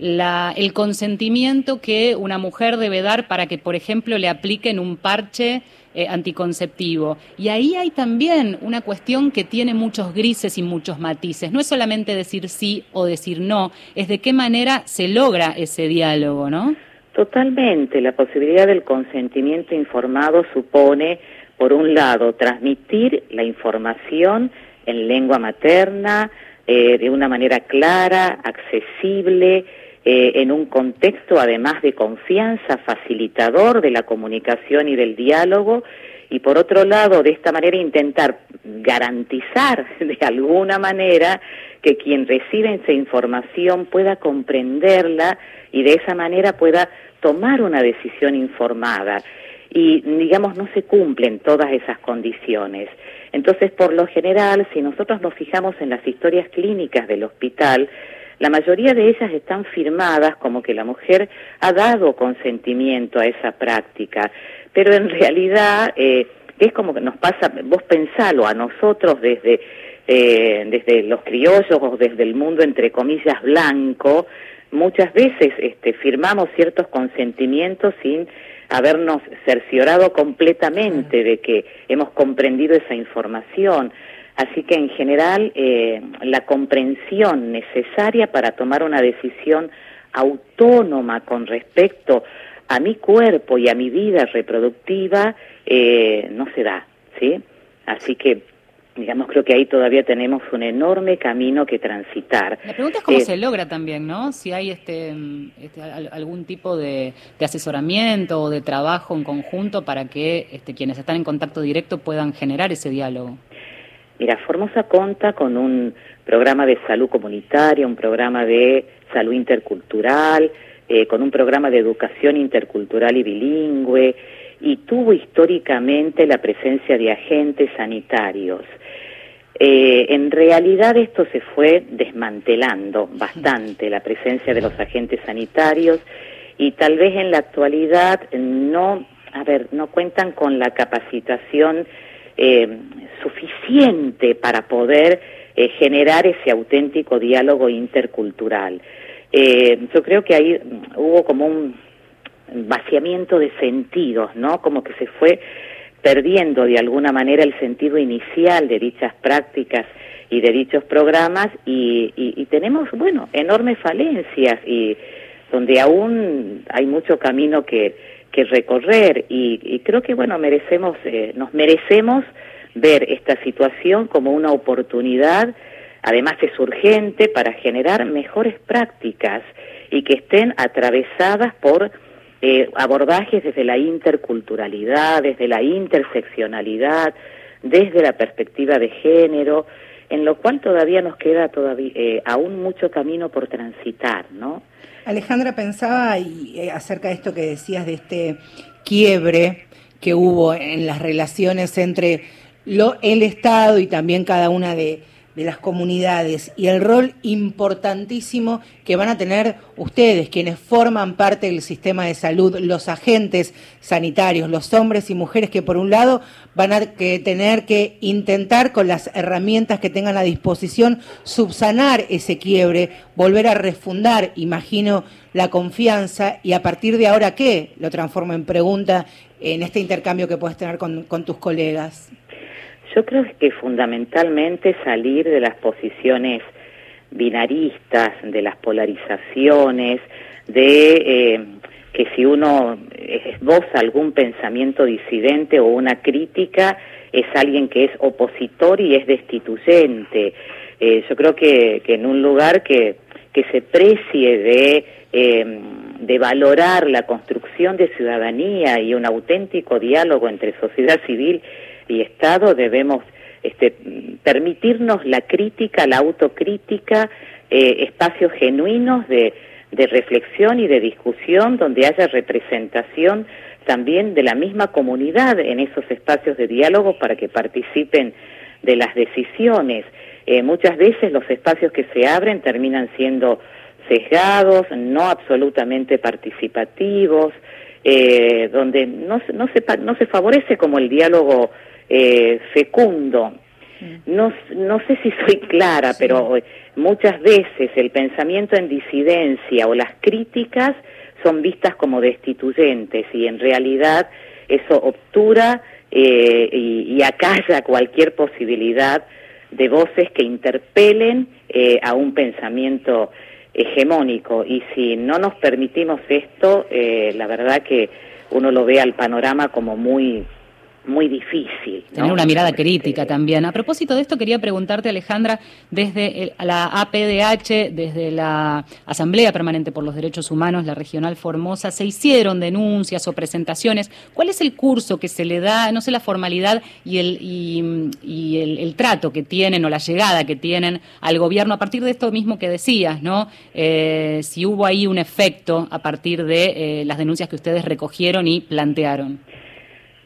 El consentimiento que una mujer debe dar para que, por ejemplo, le apliquen un parche eh, anticonceptivo. Y ahí hay también una cuestión que tiene muchos grises y muchos matices. No es solamente decir sí o decir no, es de qué manera se logra ese diálogo, ¿no? Totalmente. La posibilidad del consentimiento informado supone, por un lado, transmitir la información en lengua materna, eh, de una manera clara, accesible, eh, en un contexto además de confianza, facilitador de la comunicación y del diálogo, y por otro lado, de esta manera intentar garantizar de alguna manera que quien recibe esa información pueda comprenderla y de esa manera pueda tomar una decisión informada. Y digamos, no se cumplen todas esas condiciones. Entonces, por lo general, si nosotros nos fijamos en las historias clínicas del hospital, la mayoría de ellas están firmadas como que la mujer ha dado consentimiento a esa práctica, pero en realidad eh, es como que nos pasa, vos pensalo a nosotros desde, eh, desde los criollos o desde el mundo entre comillas blanco, muchas veces este, firmamos ciertos consentimientos sin habernos cerciorado completamente de que hemos comprendido esa información. Así que en general eh, la comprensión necesaria para tomar una decisión autónoma con respecto a mi cuerpo y a mi vida reproductiva eh, no se da, ¿sí? Así que digamos, creo que ahí todavía tenemos un enorme camino que transitar. La pregunta es cómo eh, se logra también, ¿no? Si hay este, este algún tipo de, de, asesoramiento o de trabajo en conjunto para que este, quienes están en contacto directo puedan generar ese diálogo. Mira, Formosa conta con un programa de salud comunitaria, un programa de salud intercultural, eh, con un programa de educación intercultural y bilingüe, y tuvo históricamente la presencia de agentes sanitarios. Eh, en realidad esto se fue desmantelando bastante, la presencia de los agentes sanitarios, y tal vez en la actualidad no, a ver, no cuentan con la capacitación eh, suficiente para poder eh, generar ese auténtico diálogo intercultural. Eh, yo creo que ahí hubo como un vaciamiento de sentidos, ¿no? Como que se fue perdiendo de alguna manera el sentido inicial de dichas prácticas y de dichos programas y, y, y tenemos, bueno, enormes falencias y donde aún hay mucho camino que, recorrer y, y creo que, bueno, merecemos, eh, nos merecemos ver esta situación como una oportunidad, además es urgente, para generar mejores prácticas y que estén atravesadas por eh, abordajes desde la interculturalidad, desde la interseccionalidad, desde la perspectiva de género, en lo cual todavía nos queda todavía eh, aún mucho camino por transitar, ¿no? Alejandra pensaba y, eh, acerca de esto que decías de este quiebre que hubo en las relaciones entre lo, el Estado y también cada una de, de las comunidades y el rol importantísimo que van a tener ustedes, quienes forman parte del sistema de salud, los agentes sanitarios, los hombres y mujeres que por un lado van a tener que intentar con las herramientas que tengan a disposición subsanar ese quiebre, volver a refundar, imagino, la confianza y a partir de ahora qué, lo transformo en pregunta en este intercambio que puedes tener con, con tus colegas. Yo creo que fundamentalmente salir de las posiciones binaristas, de las polarizaciones, de eh, que si uno esboza algún pensamiento disidente o una crítica, es alguien que es opositor y es destituyente. Eh, yo creo que, que, en un lugar que, que se precie de, eh, de valorar la construcción de ciudadanía y un auténtico diálogo entre sociedad civil y Estado debemos este, permitirnos la crítica, la autocrítica, eh, espacios genuinos de, de reflexión y de discusión donde haya representación también de la misma comunidad en esos espacios de diálogo para que participen de las decisiones. Eh, muchas veces los espacios que se abren terminan siendo sesgados, no absolutamente participativos, eh, donde no, no, se, no se favorece como el diálogo eh, fecundo. No, no sé si soy clara, pero muchas veces el pensamiento en disidencia o las críticas son vistas como destituyentes y en realidad eso obtura eh, y, y, acalla cualquier posibilidad de voces que interpelen eh, a un pensamiento hegemónico. Y si no nos permitimos esto, eh, la verdad que uno lo ve al panorama como muy muy difícil. ¿no? Tener una mirada crítica también. A propósito de esto, quería preguntarte, Alejandra, desde el, la APDH, desde la Asamblea Permanente por los Derechos Humanos, la Regional Formosa, se hicieron denuncias o presentaciones. ¿Cuál es el curso que se le da, no sé, la formalidad y el, y, y el, el trato que tienen o la llegada que tienen al gobierno a partir de esto mismo que decías, ¿no? Eh, si hubo ahí un efecto a partir de eh, las denuncias que ustedes recogieron y plantearon.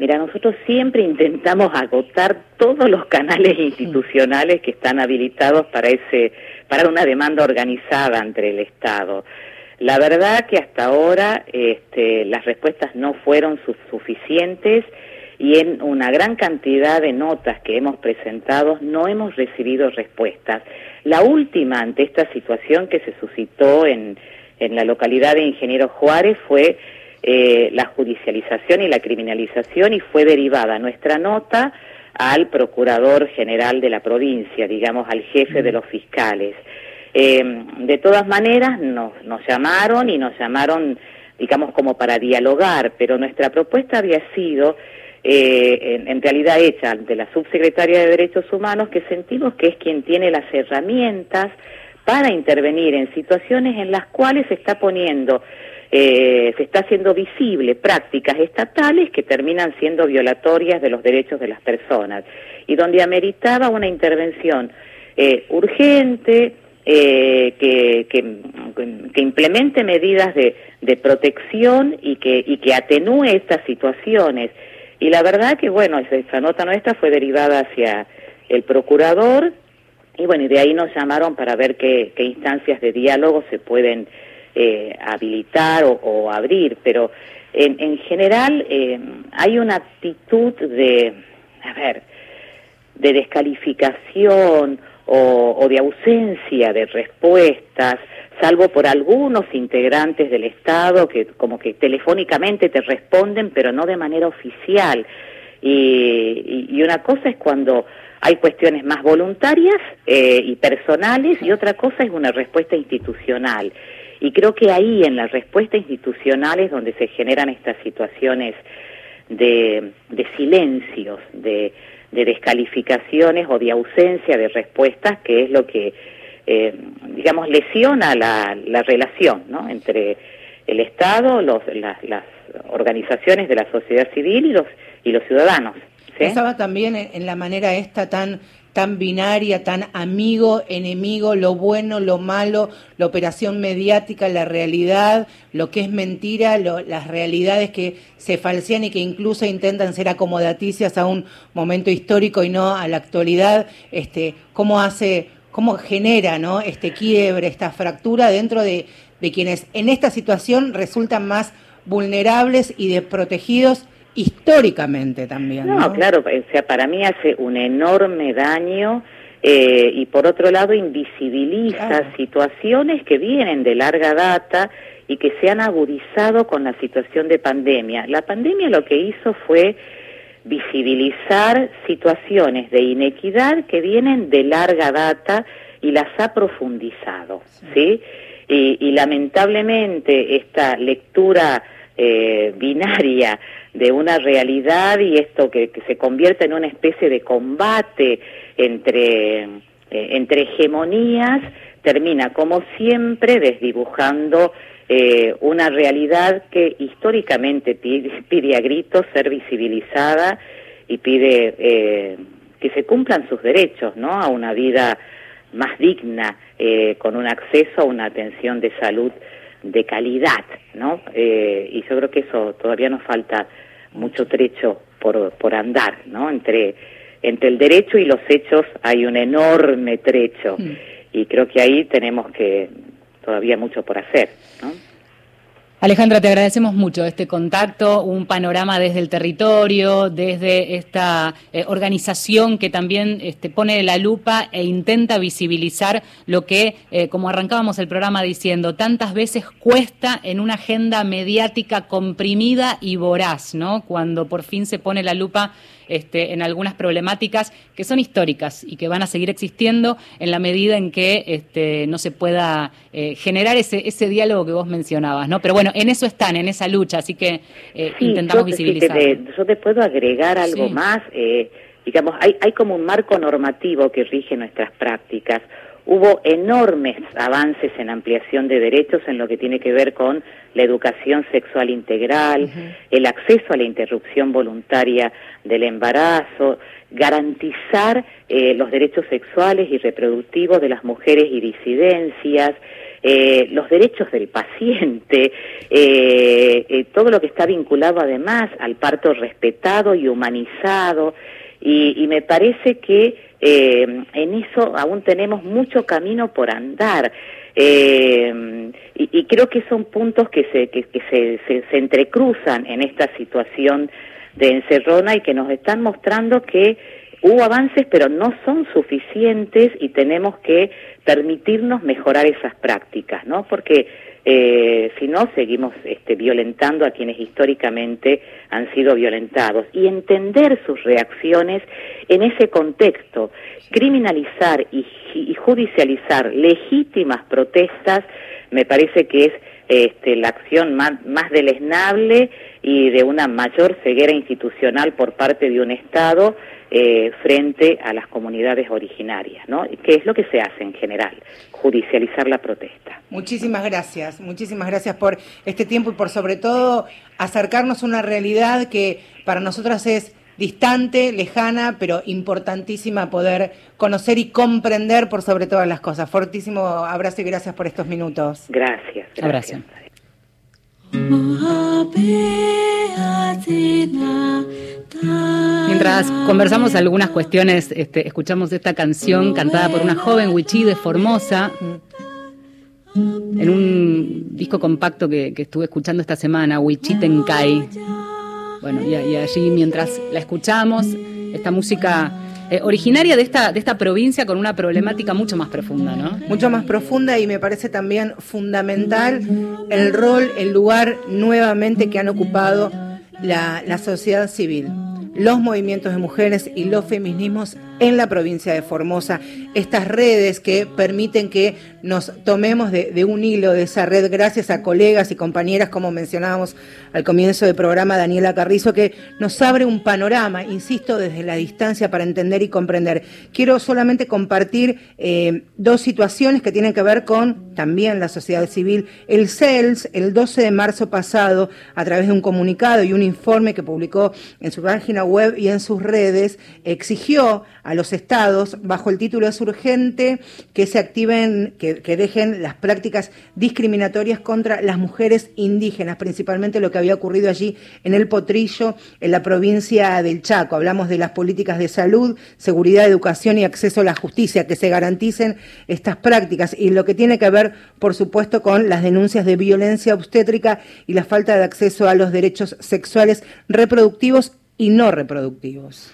Mira, nosotros siempre intentamos agotar todos los canales institucionales que están habilitados para ese, para una demanda organizada entre el Estado. La verdad que hasta ahora este, las respuestas no fueron su suficientes y en una gran cantidad de notas que hemos presentado no hemos recibido respuestas. La última ante esta situación que se suscitó en, en la localidad de Ingeniero Juárez fue eh, la judicialización y la criminalización y fue derivada nuestra nota al procurador general de la provincia, digamos al jefe de los fiscales. Eh, de todas maneras nos, nos llamaron y nos llamaron, digamos, como para dialogar, pero nuestra propuesta había sido eh, en, en, realidad hecha ante la subsecretaria de Derechos Humanos, que sentimos que es quien tiene las herramientas para intervenir en situaciones en las cuales se está poniendo eh, se está haciendo visible prácticas estatales que terminan siendo violatorias de los derechos de las personas y donde ameritaba una intervención eh, urgente eh, que, que, implemente medidas de, de protección y que, y que atenúe estas situaciones. Y la verdad que, bueno, esa nota nuestra fue derivada hacia el procurador y bueno, y de ahí nos llamaron para ver qué, qué instancias de diálogo se pueden eh, habilitar o, o, abrir, pero en, en general eh, hay una actitud de, a ver, de descalificación o, o de ausencia de respuestas, salvo por algunos integrantes del Estado que como que telefónicamente te responden, pero no de manera oficial. Y, y, una cosa es cuando hay cuestiones más voluntarias eh, y personales y otra cosa es una respuesta institucional. Y creo que ahí, en la respuesta institucional, es donde se generan estas situaciones de, silencios, de, de, descalificaciones o de ausencia de respuestas, que es lo que, eh, digamos, lesiona la, la relación entre el Estado, los, las, las organizaciones de la sociedad civil y los, y los ciudadanos. Pensaba también en la manera esta tan tan binaria, tan amigo, enemigo, lo bueno, lo malo, la operación mediática, la realidad, lo que es mentira, lo- las realidades que se falsean y que incluso intentan ser acomodaticias a un momento histórico y no a la actualidad, este, cómo hace, cómo genera ¿no? este quiebre, esta fractura dentro de, de quienes en esta situación resultan más vulnerables y desprotegidos históricamente también. No, No, claro, o sea, para mí hace un enorme daño eh, y por otro lado invisibiliza Claro. situaciones que vienen de larga data y que se han agudizado con la situación de pandemia. La pandemia lo que hizo fue visibilizar situaciones de inequidad que vienen de larga data y las ha profundizado, ¿sí? Y, y lamentablemente esta lectura eh, binaria de una realidad y esto que, que se convierte en una especie de combate entre, eh, entre hegemonías termina como siempre desdibujando eh, una realidad que históricamente pide, a gritos ser visibilizada y pide eh, que se cumplan sus derechos, ¿no? A una vida más digna, eh, con un acceso a una atención de salud de calidad, ¿no? Eh, y yo creo que eso todavía nos falta mucho trecho por, por andar, ¿no? Entre, entre el derecho y los hechos hay un enorme trecho y creo que ahí tenemos que todavía mucho por hacer, ¿no? Alejandra, te agradecemos mucho este contacto, un panorama desde el territorio, desde esta eh, organización que también este, pone la lupa e intenta visibilizar lo que, eh, como arrancábamos el programa diciendo, tantas veces cuesta en una agenda mediática comprimida y voraz, ¿no? Cuando por fin se pone la lupa este, en algunas problemáticas que son históricas y que van a seguir existiendo en la medida en que este, no se pueda eh, generar ese, ese diálogo que vos mencionabas, ¿no? Pero bueno, en eso están, en esa lucha, así que eh, Sí, intentamos yo visibilizar. te- yo te puedo agregar algo Sí. más. eh, digamos, hay, hay como un marco normativo que rige nuestras prácticas. Hubo enormes avances en ampliación de derechos en lo que tiene que ver con la educación sexual integral, el acceso a la interrupción voluntaria del embarazo, garantizar eh, los derechos sexuales y reproductivos de las mujeres y disidencias, eh, los derechos del paciente, eh, eh, todo lo que está vinculado además al parto respetado y humanizado. Y, y me parece que eh, en eso aún tenemos mucho camino por andar. Eh, y, y creo que son puntos que se, que, que se, se, se entrecruzan en esta situación de encerrona y que nos están mostrando que hubo avances pero no son suficientes y tenemos que permitirnos mejorar esas prácticas, ¿no? Porque eh, si no seguimos este, violentando a quienes históricamente han sido violentados. Y entender sus reacciones en ese contexto, criminalizar y, y judicializar legítimas protestas me parece que es este, la acción más, más deleznable y de una mayor ceguera institucional por parte de un Estado eh, frente a las comunidades originarias, ¿no? Que es lo que se hace en general, judicializar la protesta. Muchísimas gracias, muchísimas gracias por este tiempo y por sobre todo acercarnos a una realidad que para nosotras es distante, lejana, pero importantísima poder conocer y comprender por sobre todas las cosas. Fortísimo abrazo y gracias por estos minutos. Gracias. Abrazo. Mientras conversamos algunas cuestiones, este, escuchamos esta canción cantada por una joven Wichi de Formosa en un disco compacto que, que estuve escuchando esta semana, Wichi Tenkai. Bueno, y, y allí mientras la escuchamos, esta música eh, originaria de esta, de esta provincia con una problemática mucho más profunda, ¿no? Mucho más profunda y me parece también fundamental el rol, el lugar nuevamente que han ocupado la, sociedad civil, los movimientos de mujeres y los feminismos en la provincia de Formosa. Estas redes que permiten que nos tomemos de, un hilo de esa red gracias a colegas y compañeras, como mencionábamos al comienzo del programa, Daniela Carrizo, que nos abre un panorama, insisto, desde la distancia para entender y comprender. Quiero solamente compartir eh, dos situaciones que tienen que ver con también la sociedad civil. El CELS, el 12 de marzo pasado, a través de un comunicado y un informe que publicó en su página web y en sus redes, exigió a los estados, bajo el título es urgente, que se activen, que, que dejen las prácticas discriminatorias contra las mujeres indígenas, principalmente lo que había ocurrido allí en el Potrillo, en la provincia del Chaco. Hablamos de las políticas de salud, seguridad, educación y acceso a la justicia, que se garanticen estas prácticas y lo que tiene que ver, por supuesto, con las denuncias de violencia obstétrica y la falta de acceso a los derechos sexuales reproductivos y no reproductivos.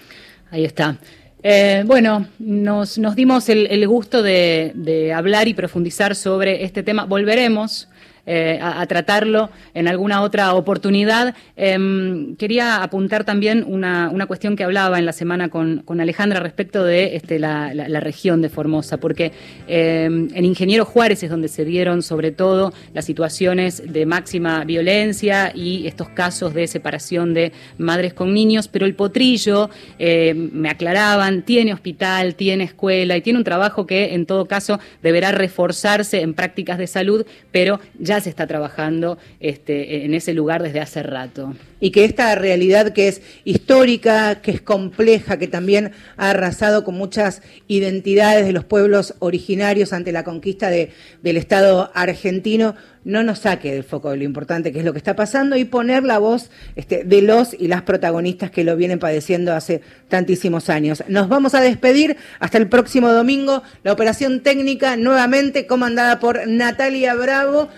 Ahí está. Eh, bueno, nos, nos dimos el, el gusto de, de, hablar y profundizar sobre este tema. Volveremos eh, a, tratarlo en alguna otra oportunidad. Eh, quería apuntar también una, una, cuestión que hablaba en la semana con, con Alejandra respecto de este, la, la, región de Formosa, porque eh, en Ingeniero Juárez es donde se dieron sobre todo las situaciones de máxima violencia y estos casos de separación de madres con niños, pero el potrillo, eh, me aclaraban, tiene hospital, tiene escuela y tiene un trabajo que en todo caso deberá reforzarse en prácticas de salud, pero ya se está trabajando este, en ese lugar desde hace rato. Y que esta realidad que es histórica, que es compleja, que también ha arrasado con muchas identidades de los pueblos originarios ante la conquista de, del Estado argentino, no nos saque del foco de lo importante que es lo que está pasando y poner la voz este, de los y las protagonistas que lo vienen padeciendo hace tantísimos años. Nos vamos a despedir hasta el próximo domingo. La operación técnica nuevamente comandada por Natalia Bravo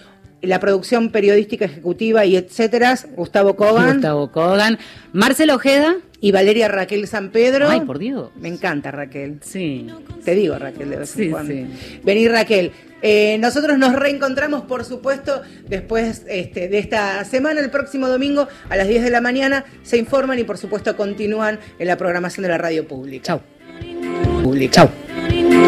la producción periodística ejecutiva y etcétera, Gustavo Kogan. Gustavo Kogan. Marcelo Ojeda. Y Valeria Raquel San Pedro. Ay, por Dios. Me encanta Raquel. Sí. Te digo Raquel de vez sí, en cuando. Sí. Vení Raquel. Eh, nosotros nos reencontramos, por supuesto, después este, de esta semana, el próximo domingo a las 10 de la mañana. Se informan y, por supuesto, continúan en la programación de la radio pública. Chau. Pública. Chau.